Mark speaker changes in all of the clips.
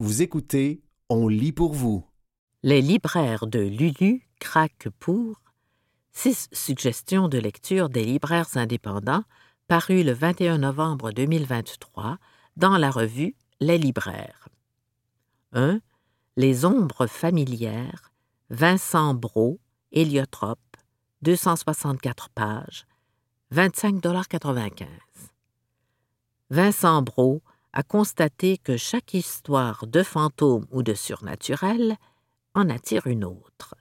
Speaker 1: Vous écoutez On lit pour vous.
Speaker 2: Les libraires de Lulu craquent pour six suggestions de lecture des libraires indépendants parues le 21 novembre 2023 dans la revue Les libraires. 1. Les ombres familières, Vincent Brault, héliotrope, 264 pages, 25,95 Vincent Brault a constaté que chaque histoire de fantôme ou de surnaturel en attire une autre.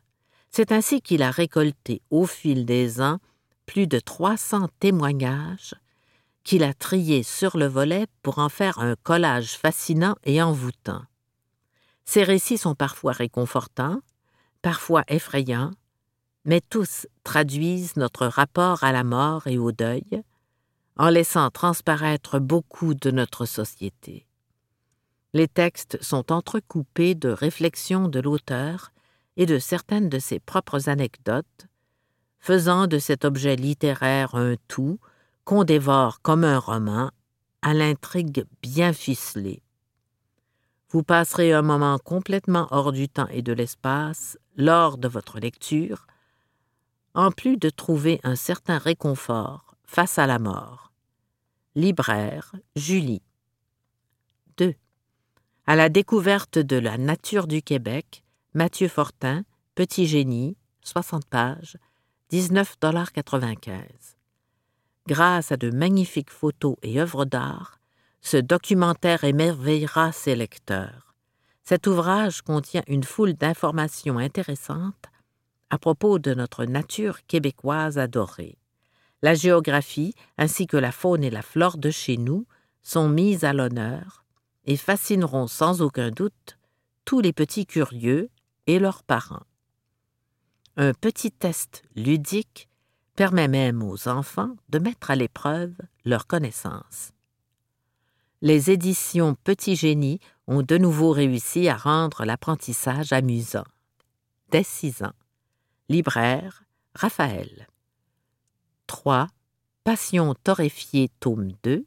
Speaker 2: C'est ainsi qu'il a récolté au fil des ans plus de 300 témoignages qu'il a triés sur le volet pour en faire un collage fascinant et envoûtant. Ces récits sont parfois réconfortants, parfois effrayants, mais tous traduisent notre rapport à la mort et au deuil, en laissant transparaître beaucoup de notre société. Les textes sont entrecoupés de réflexions de l'auteur et de certaines de ses propres anecdotes, faisant de cet objet littéraire un tout qu'on dévore comme un roman, à l'intrigue bien ficelée. Vous passerez un moment complètement hors du temps et de l'espace lors de votre lecture, en plus de trouver un certain réconfort face à la mort. Libraire, Julie. 2. À la découverte de la nature du Québec, Mathieu Fortin, Petit génie, 60 pages, 19,95 Grâce à de magnifiques photos et œuvres d'art, ce documentaire émerveillera ses lecteurs. Cet ouvrage contient une foule d'informations intéressantes à propos de notre nature québécoise adorée. La géographie ainsi que la faune et la flore de chez nous sont mises à l'honneur et fascineront sans aucun doute tous les petits curieux et leurs parents. Un petit test ludique permet même aux enfants de mettre à l'épreuve leurs connaissances. Les éditions Petit Génie ont de nouveau réussi à rendre l'apprentissage amusant. Dès six ans. Libraire, Raphaël. 3. Passion torréfiée, tome 2.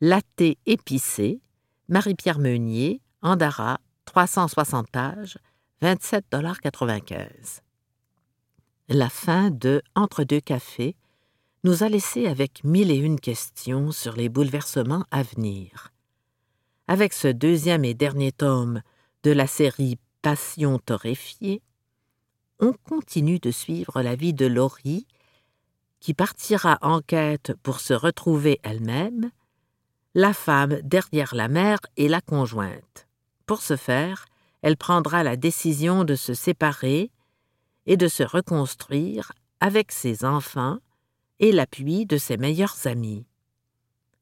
Speaker 2: Laté épicé, Marie-Pierre Meunier, Andara, 360 pages, 27,95 La fin de Entre deux cafés nous a laissé avec mille et une questions sur les bouleversements à venir. Avec ce deuxième et dernier tome de la série Passion torréfiée, on continue de suivre la vie de Laurie, qui partira en quête pour se retrouver elle-même, la femme derrière la mère et la conjointe. Pour ce faire, elle prendra la décision de se séparer et de se reconstruire avec ses enfants et l'appui de ses meilleurs amis.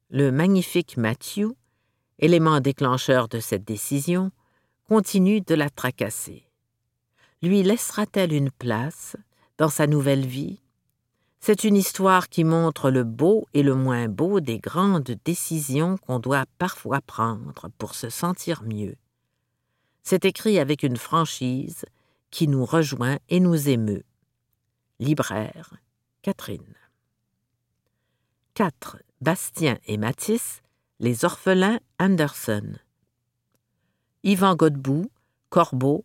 Speaker 2: Le magnifique Matthew, élément déclencheur de cette décision, continue de la tracasser. Lui laissera-t-elle une place dans sa nouvelle vie? C'est une histoire qui montre le beau et le moins beau des grandes décisions qu'on doit parfois prendre pour se sentir mieux. C'est écrit avec une franchise qui nous rejoint et nous émeut. Libraire, Catherine. 4. Bastien et Matisse, Les orphelins Anderson. Yvan Godbout, Corbeau,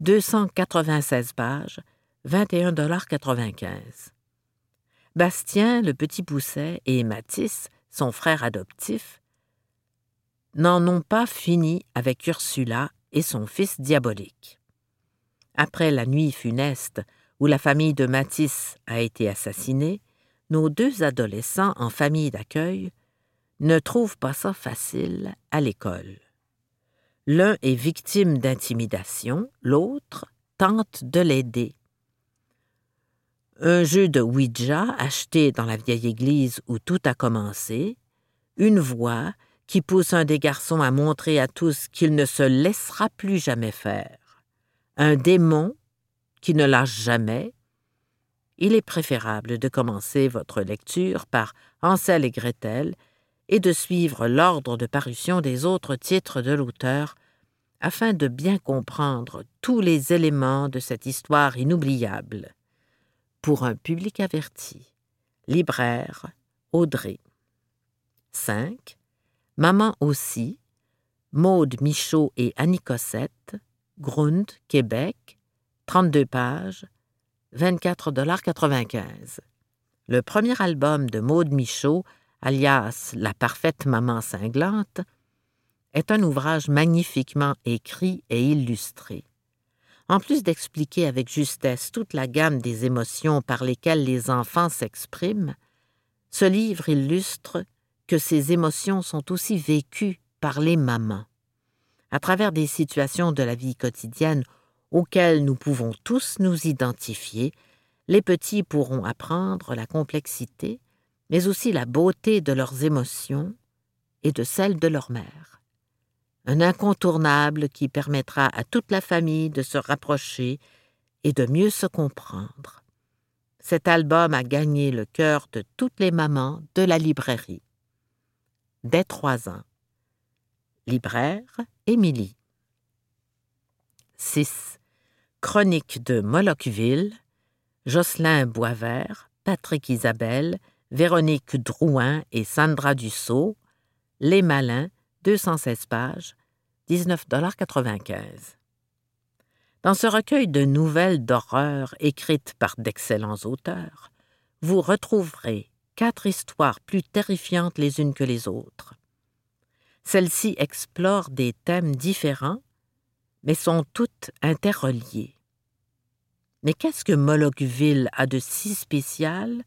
Speaker 2: 296 pages, 21,95 Bastien, le petit Pousset, et Mathis, son frère adoptif, n'en ont pas fini avec Ursula et son fils diabolique. Après la nuit funeste où la famille de Matisse a été assassinée, nos deux adolescents en famille d'accueil ne trouvent pas ça facile à l'école. L'un est victime d'intimidation, l'autre tente de l'aider un jeu de Ouija acheté dans la vieille église où tout a commencé, une voix qui pousse un des garçons à montrer à tous qu'il ne se laissera plus jamais faire, un démon qui ne lâche jamais, il est préférable de commencer votre lecture par Ansel et Gretel et de suivre l'ordre de parution des autres titres de l'auteur afin de bien comprendre tous les éléments de cette histoire inoubliable pour un public averti. Libraire, Audrey. 5. Maman aussi. Maude Michaud et Annie Cossette, Grund, Québec, 32 pages, 24,95 Le premier album de Maude Michaud, alias La parfaite maman cinglante, est un ouvrage magnifiquement écrit et illustré. En plus d'expliquer avec justesse toute la gamme des émotions par lesquelles les enfants s'expriment, ce livre illustre que ces émotions sont aussi vécues par les mamans. À travers des situations de la vie quotidienne auxquelles nous pouvons tous nous identifier, les petits pourront apprendre la complexité, mais aussi la beauté de leurs émotions et de celles de leur mère. Un incontournable qui permettra à toute la famille de se rapprocher et de mieux se comprendre. Cet album a gagné le cœur de toutes les mamans de la librairie. Dès trois ans. Libraire Émilie. 6. Chronique de Molochville, Jocelyn Boisvert, Patrick Isabelle, Véronique Drouin et Sandra Dussault, Les Malins, 216 pages, 19,95 Dans ce recueil de nouvelles d'horreur écrites par d'excellents auteurs, vous retrouverez quatre histoires plus terrifiantes les unes que les autres. Celles-ci explorent des thèmes différents, mais sont toutes interreliées. Mais qu'est-ce que Molochville a de si spécial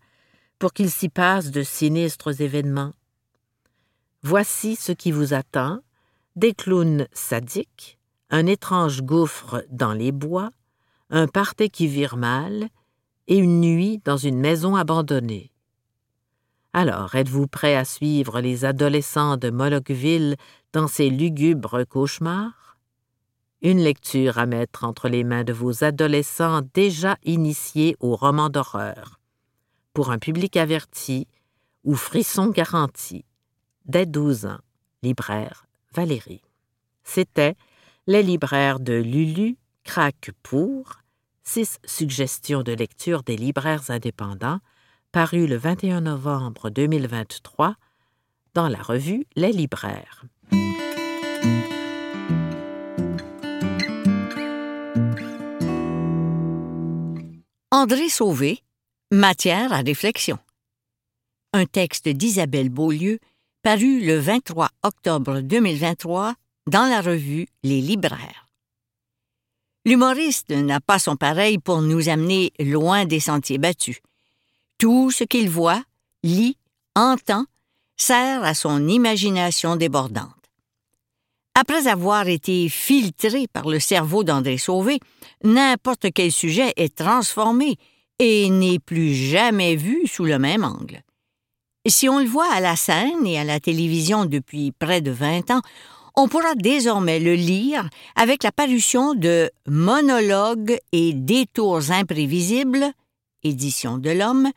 Speaker 2: pour qu'il s'y passe de sinistres événements? Voici ce qui vous attend des clowns sadiques, un étrange gouffre dans les bois, un party qui vire mal et une nuit dans une maison abandonnée. Alors, êtes-vous prêt à suivre les adolescents de Molochville dans ces lugubres cauchemars? Une lecture à mettre entre les mains de vos adolescents déjà initiés aux romans d'horreur. Pour un public averti ou frisson garanti. Dès 12 ans. Libraire Valérie. C'était Les libraires de Lulu, craque pour, six suggestions de lecture des libraires indépendants paru le 21 novembre 2023 dans la revue Les Libraires.
Speaker 3: André Sauvé, Matière à réflexion. Un texte d'Isabelle Beaulieu paru le 23 octobre 2023 dans la revue Les Libraires. L'humoriste n'a pas son pareil pour nous amener loin des sentiers battus. Tout ce qu'il voit, lit, entend, sert à son imagination débordante. Après avoir été filtré par le cerveau d'André Sauvé, n'importe quel sujet est transformé et n'est plus jamais vu sous le même angle. Si on le voit à la scène et à la télévision depuis près de 20 ans, on pourra désormais le lire avec la parution de Monologues et détours imprévisibles, édition de l'Homme,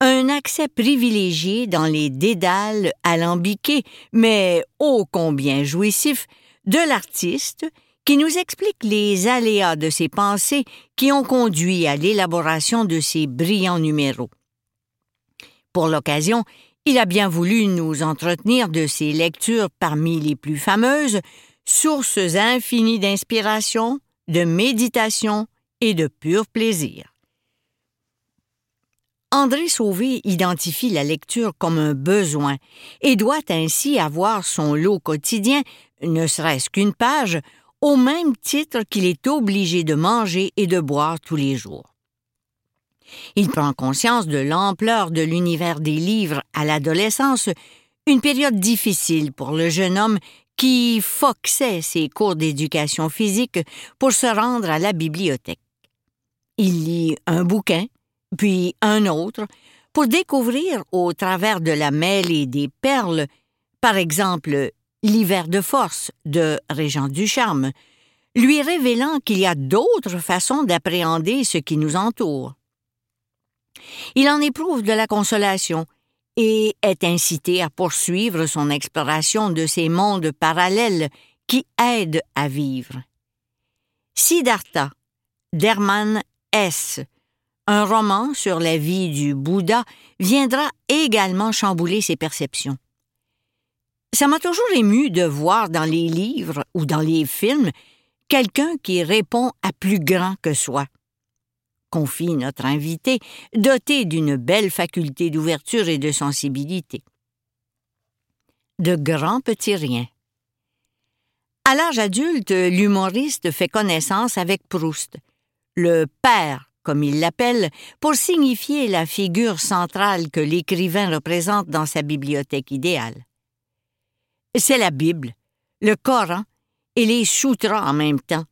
Speaker 3: un accès privilégié dans les dédales alambiqués, mais ô combien jouissifs, de l'artiste qui nous explique les aléas de ses pensées qui ont conduit à l'élaboration de ces brillants numéros. Pour l'occasion, il a bien voulu nous entretenir de ses lectures parmi les plus fameuses, sources infinies d'inspiration, de méditation et de pur plaisir. André Sauvé identifie la lecture comme un besoin et doit ainsi avoir son lot quotidien, ne serait-ce qu'une page, au même titre qu'il est obligé de manger et de boire tous les jours. Il prend conscience de l'ampleur de l'univers des livres à l'adolescence, une période difficile pour le jeune homme qui foxait ses cours d'éducation physique pour se rendre à la bibliothèque. Il lit un bouquin, puis un autre, pour découvrir au travers de la mêlée des perles, par exemple L'hiver de force de Régent Ducharme, lui révélant qu'il y a d'autres façons d'appréhender ce qui nous entoure. Il en éprouve de la consolation et est incité à poursuivre son exploration de ces mondes parallèles qui aident à vivre. Siddhartha, d'Hermann S., un roman sur la vie du Bouddha viendra également chambouler ses perceptions. Ça m'a toujours ému de voir dans les livres ou dans les films quelqu'un qui répond à plus grand que soi. Confie notre invité, doté d'une belle faculté d'ouverture et de sensibilité. De grands petits riens. À l'âge adulte, l'humoriste fait connaissance avec Proust, le père, comme il l'appelle, pour signifier la figure centrale que l'écrivain représente dans sa bibliothèque idéale. C'est la Bible, le Coran et les sutras en même temps,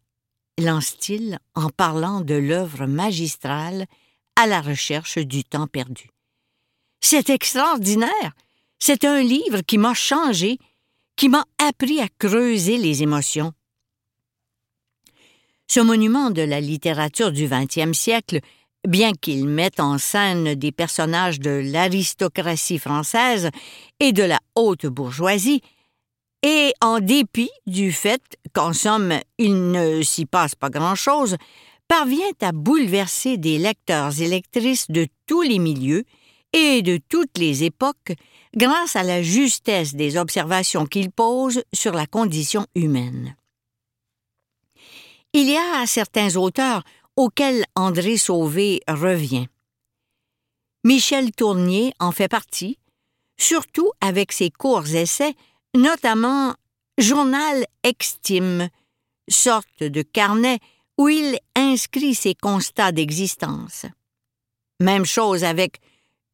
Speaker 3: lance-t-il en parlant de l'œuvre magistrale à la recherche du temps perdu. C'est extraordinaire. C'est un livre qui m'a changé, qui m'a appris à creuser les émotions. Ce monument de la littérature du XXe siècle, bien qu'il mette en scène des personnages de l'aristocratie française et de la haute bourgeoisie, et en dépit du fait qu'en somme il ne s'y passe pas grand-chose, parvient à bouleverser des lecteurs et lectrices de tous les milieux et de toutes les époques grâce à la justesse des observations qu'il pose sur la condition humaine. Il y a certains auteurs auxquels André Sauvé revient. Michel Tournier en fait partie, surtout avec ses courts essais notamment Journal Extime, sorte de carnet où il inscrit ses constats d'existence. Même chose avec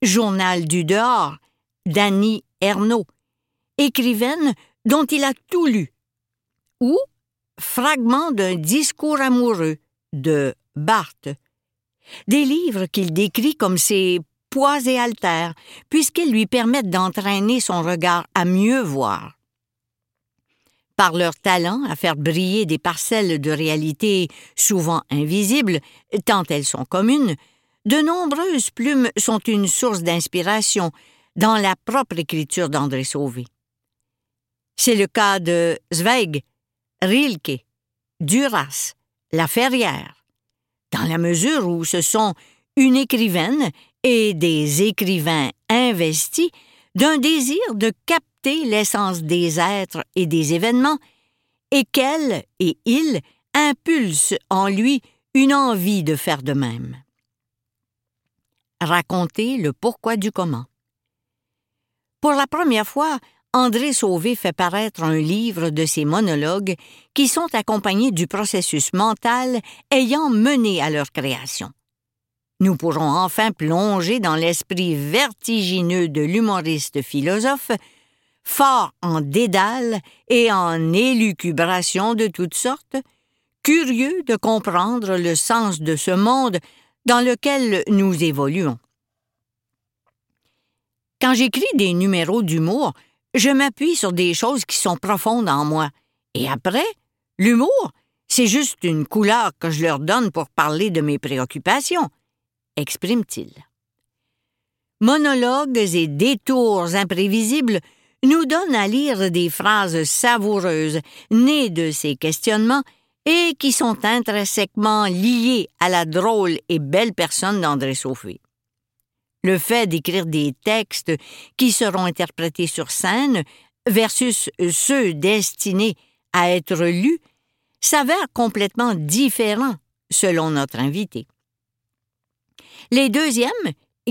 Speaker 3: Journal du dehors d'Annie Ernaux, écrivaine dont il a tout lu, ou Fragment d'un discours amoureux de Barthes, des livres qu'il décrit comme ses poids et altères, puisqu'ils lui permettent d'entraîner son regard à mieux voir. Par leur talent à faire briller des parcelles de réalité souvent invisibles, tant elles sont communes, de nombreuses plumes sont une source d'inspiration dans la propre écriture d'André Sauvé. C'est le cas de Zweig, Rilke, Duras, La Ferrière, dans la mesure où ce sont une écrivaine et des écrivains investis d'un désir de capter l'essence des êtres et des événements, et qu'elle et il impulsent en lui une envie de faire de même. Raconter le pourquoi du comment. Pour la première fois, André Sauvé fait paraître un livre de ses monologues qui sont accompagnés du processus mental ayant mené à leur création nous pourrons enfin plonger dans l'esprit vertigineux de l'humoriste philosophe, fort en dédale et en élucubration de toutes sortes, curieux de comprendre le sens de ce monde dans lequel nous évoluons. Quand j'écris des numéros d'humour, je m'appuie sur des choses qui sont profondes en moi. Et après, l'humour, c'est juste une couleur que je leur donne pour parler de mes préoccupations exprime-t-il. Monologues et détours imprévisibles nous donnent à lire des phrases savoureuses nées de ces questionnements et qui sont intrinsèquement liées à la drôle et belle personne d'André Sauvé. Le fait d'écrire des textes qui seront interprétés sur scène versus ceux destinés à être lus s'avère complètement différent selon notre invité. Les deuxièmes,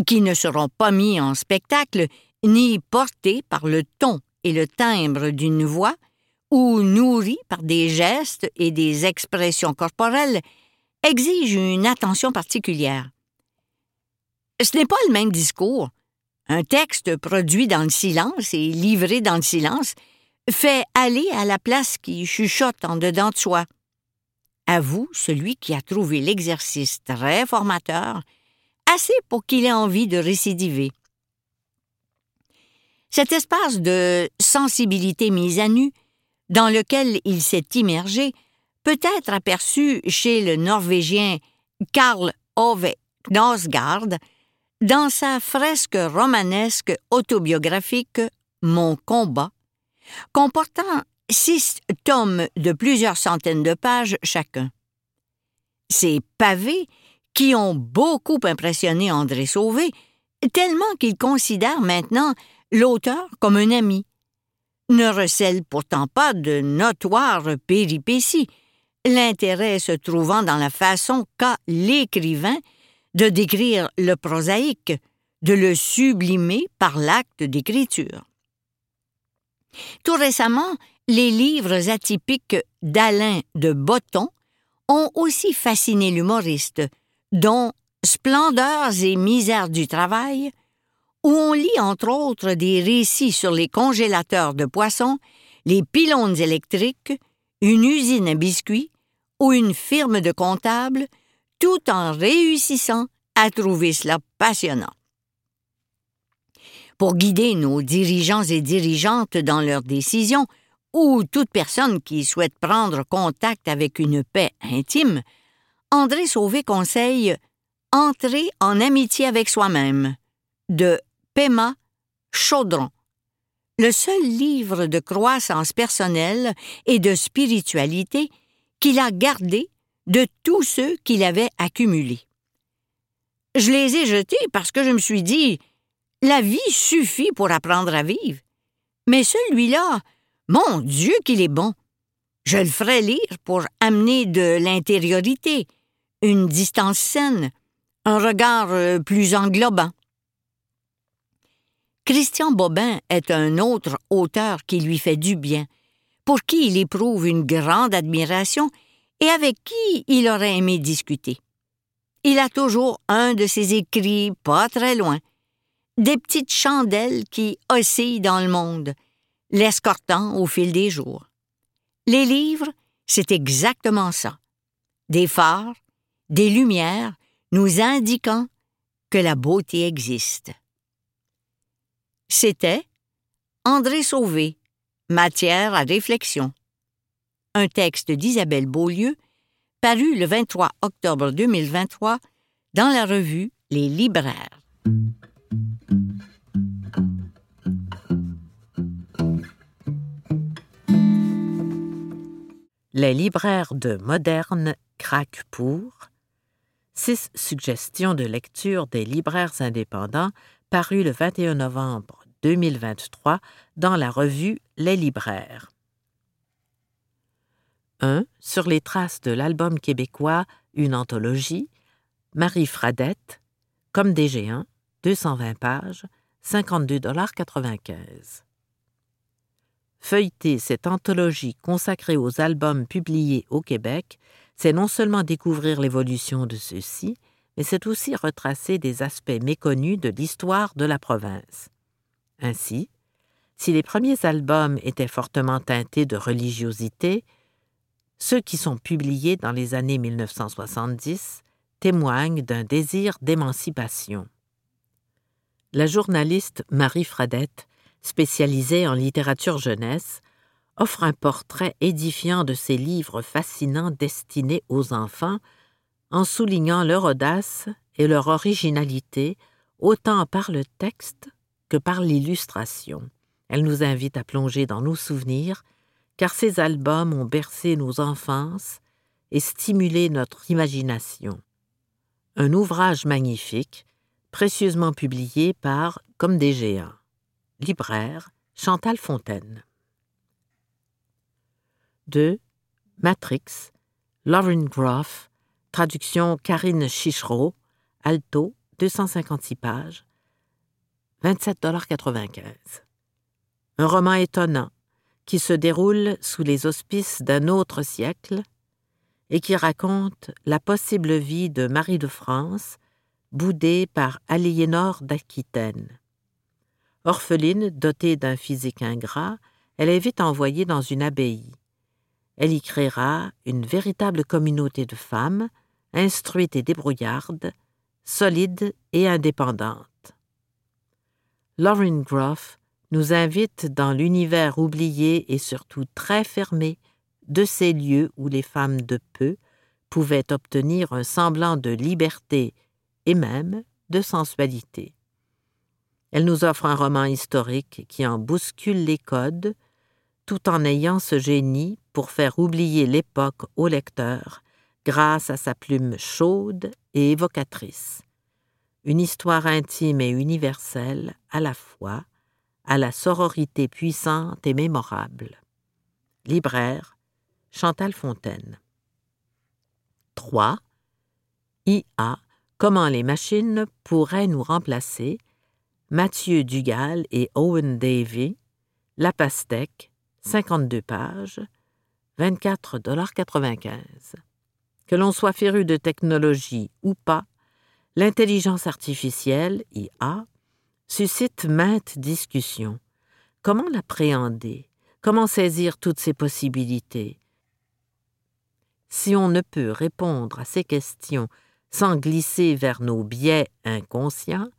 Speaker 3: qui ne seront pas mis en spectacle ni portés par le ton et le timbre d'une voix, ou nourris par des gestes et des expressions corporelles, exigent une attention particulière. Ce n'est pas le même discours. Un texte produit dans le silence et livré dans le silence fait aller à la place qui chuchote en dedans de soi. À vous, celui qui a trouvé l'exercice très formateur assez pour qu'il ait envie de récidiver. Cet espace de sensibilité mise à nu, dans lequel il s'est immergé, peut être aperçu chez le Norvégien Karl Ove Knausgaard dans sa fresque romanesque autobiographique Mon combat, comportant six tomes de plusieurs centaines de pages chacun. Ces pavés qui ont beaucoup impressionné André Sauvé, tellement qu'il considère maintenant l'auteur comme un ami. ne recèle pourtant pas de notoires péripéties, l'intérêt se trouvant dans la façon qu'a l'écrivain de décrire le prosaïque, de le sublimer par l'acte d'écriture. Tout récemment, les livres atypiques d'Alain de Botton ont aussi fasciné l'humoriste, dont Splendeurs et misères du travail, où on lit entre autres des récits sur les congélateurs de poissons, les pylônes électriques, une usine à biscuits ou une firme de comptables, tout en réussissant à trouver cela passionnant. Pour guider nos dirigeants et dirigeantes dans leurs décisions, ou toute personne qui souhaite prendre contact avec une paix intime, André Sauvé conseille Entrer en amitié avec soi-même de Pema Chaudron, le seul livre de croissance personnelle et de spiritualité qu'il a gardé de tous ceux qu'il avait accumulés. Je les ai jetés parce que je me suis dit la vie suffit pour apprendre à vivre. Mais celui-là, mon Dieu qu'il est bon. Je le ferai lire pour amener de l'intériorité, une distance saine, un regard euh, plus englobant. Christian Bobin est un autre auteur qui lui fait du bien, pour qui il éprouve une grande admiration et avec qui il aurait aimé discuter. Il a toujours un de ses écrits pas très loin, des petites chandelles qui oscillent dans le monde, l'escortant au fil des jours. Les livres, c'est exactement ça. Des phares, des lumières nous indiquant que la beauté existe. C'était André Sauvé, Matière à réflexion. Un texte d'Isabelle Beaulieu, paru le 23 octobre 2023 dans la revue Les Libraires.
Speaker 2: Les libraires de Moderne craquent pour six suggestions de lecture des libraires indépendants paru le 21 novembre 2023 dans la revue Les libraires. 1. Sur les traces de l'album québécois Une anthologie, Marie Fradette, Comme des géants, 220 pages, 52,95 Feuilleter cette anthologie consacrée aux albums publiés au Québec, c'est non seulement découvrir l'évolution de ceux-ci, mais c'est aussi retracer des aspects méconnus de l'histoire de la province. Ainsi, si les premiers albums étaient fortement teintés de religiosité, ceux qui sont publiés dans les années 1970 témoignent d'un désir d'émancipation. La journaliste Marie Fradette spécialisée en littérature jeunesse, offre un portrait édifiant de ces livres fascinants destinés aux enfants, en soulignant leur audace et leur originalité autant par le texte que par l'illustration. Elle nous invite à plonger dans nos souvenirs, car ces albums ont bercé nos enfances et stimulé notre imagination. Un ouvrage magnifique, précieusement publié par Comme des géants libraire Chantal Fontaine. 2. Matrix, Lauren Groff, traduction Karine Chichereau, alto, 256 pages, 27,95 Un roman étonnant qui se déroule sous les auspices d'un autre siècle et qui raconte la possible vie de Marie de France, boudée par Aliénor d'Aquitaine. Orpheline, dotée d'un physique ingrat, elle est vite envoyée dans une abbaye. Elle y créera une véritable communauté de femmes, instruites et débrouillardes, solides et indépendantes. Lauren Groff nous invite dans l'univers oublié et surtout très fermé de ces lieux où les femmes de peu pouvaient obtenir un semblant de liberté et même de sensualité. Elle nous offre un roman historique qui en bouscule les codes, tout en ayant ce génie pour faire oublier l'époque au lecteur grâce à sa plume chaude et évocatrice. Une histoire intime et universelle à la fois, à la sororité puissante et mémorable. Libraire, Chantal Fontaine. 3. IA. Comment les machines pourraient nous remplacer? Mathieu Dugal et Owen Davy. La pastèque, 52 pages, 24,95 Que l'on soit féru de technologie ou pas, l'intelligence artificielle, IA, suscite maintes discussions. Comment l'appréhender? Comment saisir toutes ces possibilités? Si on ne peut répondre à ces questions sans glisser vers nos biais inconscients,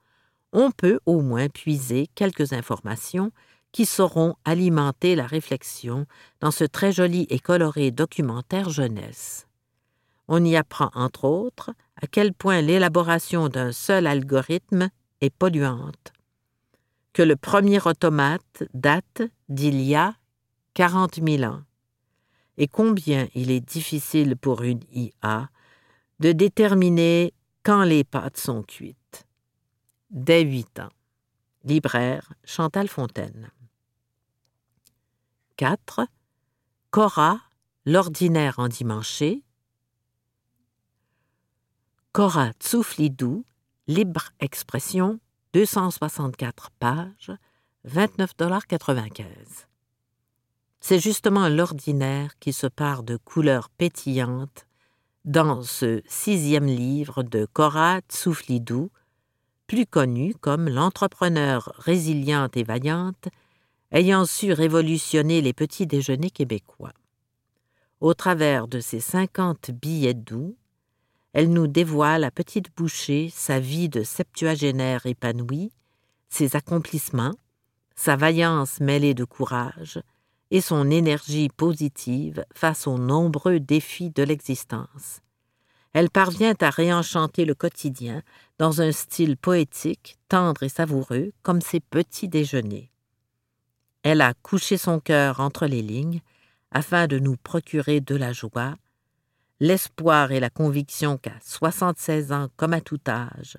Speaker 2: on peut au moins puiser quelques informations qui sauront alimenter la réflexion dans ce très joli et coloré documentaire jeunesse. On y apprend entre autres à quel point l'élaboration d'un seul algorithme est polluante, que le premier automate date d'il y a quarante mille ans, et combien il est difficile pour une IA de déterminer quand les pâtes sont cuites. Dès huit ans. Libraire Chantal Fontaine. 4. Cora, l'ordinaire endimanché. Cora Tsouflidou, libre expression, 264 pages, 29,95 C'est justement l'ordinaire qui se part de couleurs pétillantes dans ce sixième livre de Cora Tsouflidou, plus connu comme l'entrepreneur résiliente et vaillante ayant su révolutionner les petits déjeuners québécois. Au travers de ses cinquante billets doux, elle nous dévoile à petite bouchée sa vie de septuagénaire épanouie, ses accomplissements, sa vaillance mêlée de courage et son énergie positive face aux nombreux défis de l'existence. Elle parvient à réenchanter le quotidien dans un style poétique, tendre et savoureux comme ses petits déjeuners. Elle a couché son cœur entre les lignes afin de nous procurer de la joie, l'espoir et la conviction qu'à 76 ans comme à tout âge,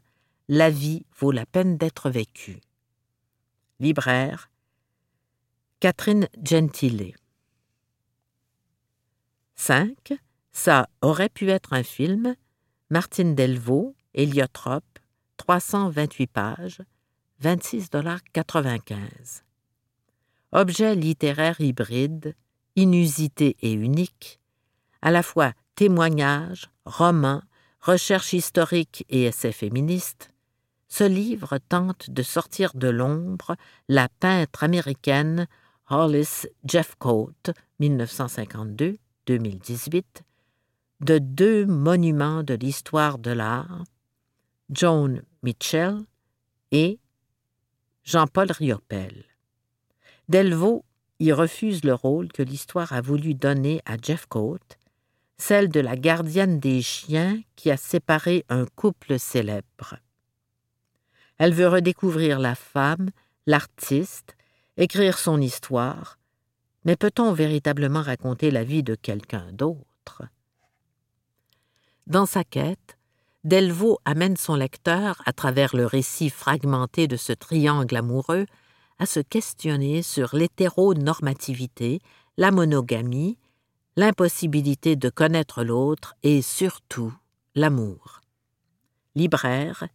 Speaker 2: la vie vaut la peine d'être vécue. Libraire Catherine Gentile 5. Ça aurait pu être un film. Martine Delvaux, Héliotrope, 328 pages, 26,95 objet littéraire hybride, inusité et unique, à la fois témoignage, roman, recherche historique et essai féministe, ce livre tente de sortir de l'ombre la peintre américaine Hollis Jeffcoat, 1952-2018, de deux monuments de l'histoire de l'art, Joan Mitchell et Jean-Paul Riopel. Delvaux y refuse le rôle que l'histoire a voulu donner à Jeffcoat, celle de la gardienne des chiens qui a séparé un couple célèbre. Elle veut redécouvrir la femme, l'artiste, écrire son histoire, mais peut-on véritablement raconter la vie de quelqu'un d'autre? Dans sa quête, Delvaux amène son lecteur, à travers le récit fragmenté de ce triangle amoureux, à se questionner sur l'hétéronormativité, la monogamie, l'impossibilité de connaître l'autre et surtout l'amour. Libraire,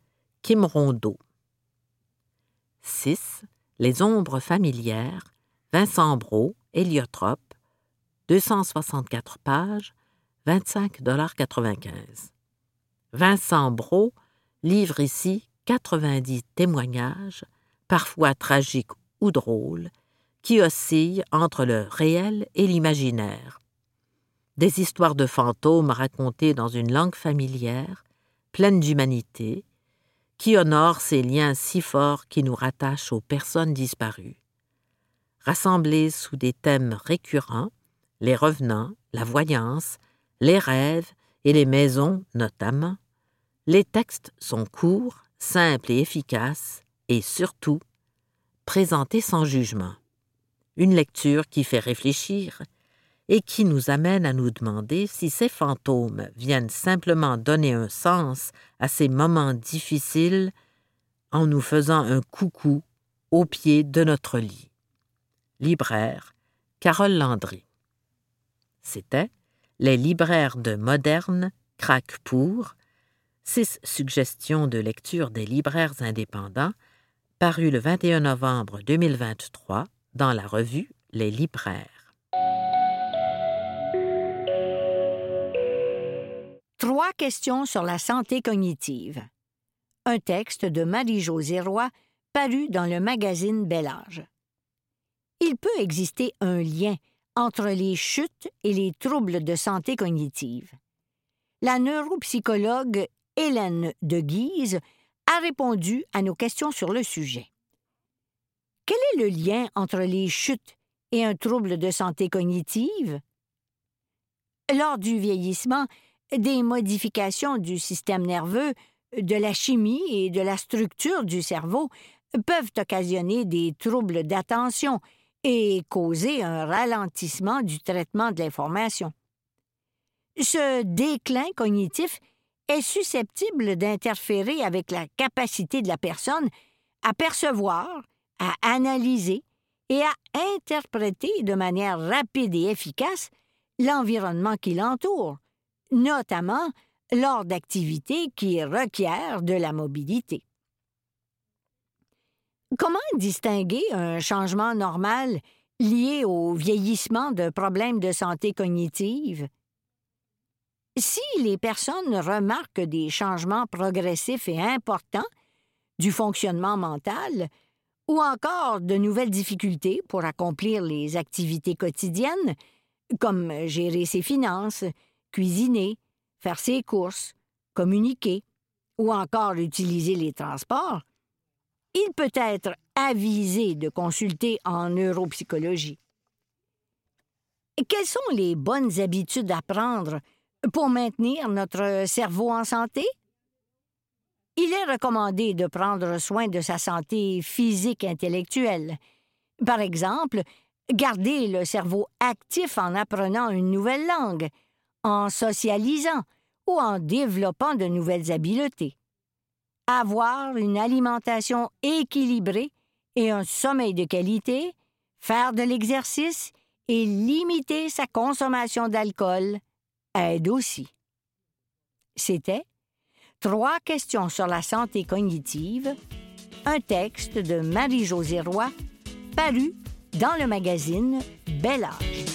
Speaker 2: Kim Rondeau. 6. Les ombres familières, Vincent Brault, Héliotrope, 264 pages, 25,95 Vincent Brault livre ici 90 témoignages parfois tragiques ou drôles, qui oscillent entre le réel et l'imaginaire. Des histoires de fantômes racontées dans une langue familière, pleine d'humanité, qui honorent ces liens si forts qui nous rattachent aux personnes disparues. Rassemblés sous des thèmes récurrents, les revenants, la voyance, les rêves et les maisons notamment, les textes sont courts, simples et efficaces, et surtout présentés sans jugement. Une lecture qui fait réfléchir et qui nous amène à nous demander si ces fantômes viennent simplement donner un sens à ces moments difficiles en nous faisant un coucou au pied de notre lit. Libraire Carole Landry. C'était Les libraires de Moderne craquent pour six suggestions de lecture des libraires indépendants, paru le 21 novembre 2023 dans la revue Les libraires.
Speaker 3: Trois questions sur la santé cognitive. Un texte de Marie-Josée paru dans le magazine Bel Âge. Il peut exister un lien entre les chutes et les troubles de santé cognitive. La neuropsychologue Hélène de Guise a répondu à nos questions sur le sujet. Quel est le lien entre les chutes et un trouble de santé cognitive? Lors du vieillissement, des modifications du système nerveux, de la chimie et de la structure du cerveau peuvent occasionner des troubles d'attention et causer un ralentissement du traitement de l'information. Ce déclin cognitif est susceptible d'interférer avec la capacité de la personne à percevoir, à analyser et à interpréter de manière rapide et efficace l'environnement qui l'entoure, notamment lors d'activités qui requièrent de la mobilité. Comment distinguer un changement normal lié au vieillissement de problèmes de santé cognitive? Si les personnes remarquent des changements progressifs et importants du fonctionnement mental, ou encore de nouvelles difficultés pour accomplir les activités quotidiennes, comme gérer ses finances, cuisiner, faire ses courses, communiquer, ou encore utiliser les transports, il peut être avisé de consulter en neuropsychologie. Quelles sont les bonnes habitudes à prendre pour maintenir notre cerveau en santé? Il est recommandé de prendre soin de sa santé physique intellectuelle. Par exemple, garder le cerveau actif en apprenant une nouvelle langue, en socialisant ou en développant de nouvelles habiletés avoir une alimentation équilibrée et un sommeil de qualité, faire de l'exercice et limiter sa consommation d'alcool aide aussi. C'était Trois questions sur la santé cognitive, un texte de Marie-Josée Roy, paru dans le magazine Bel Âge.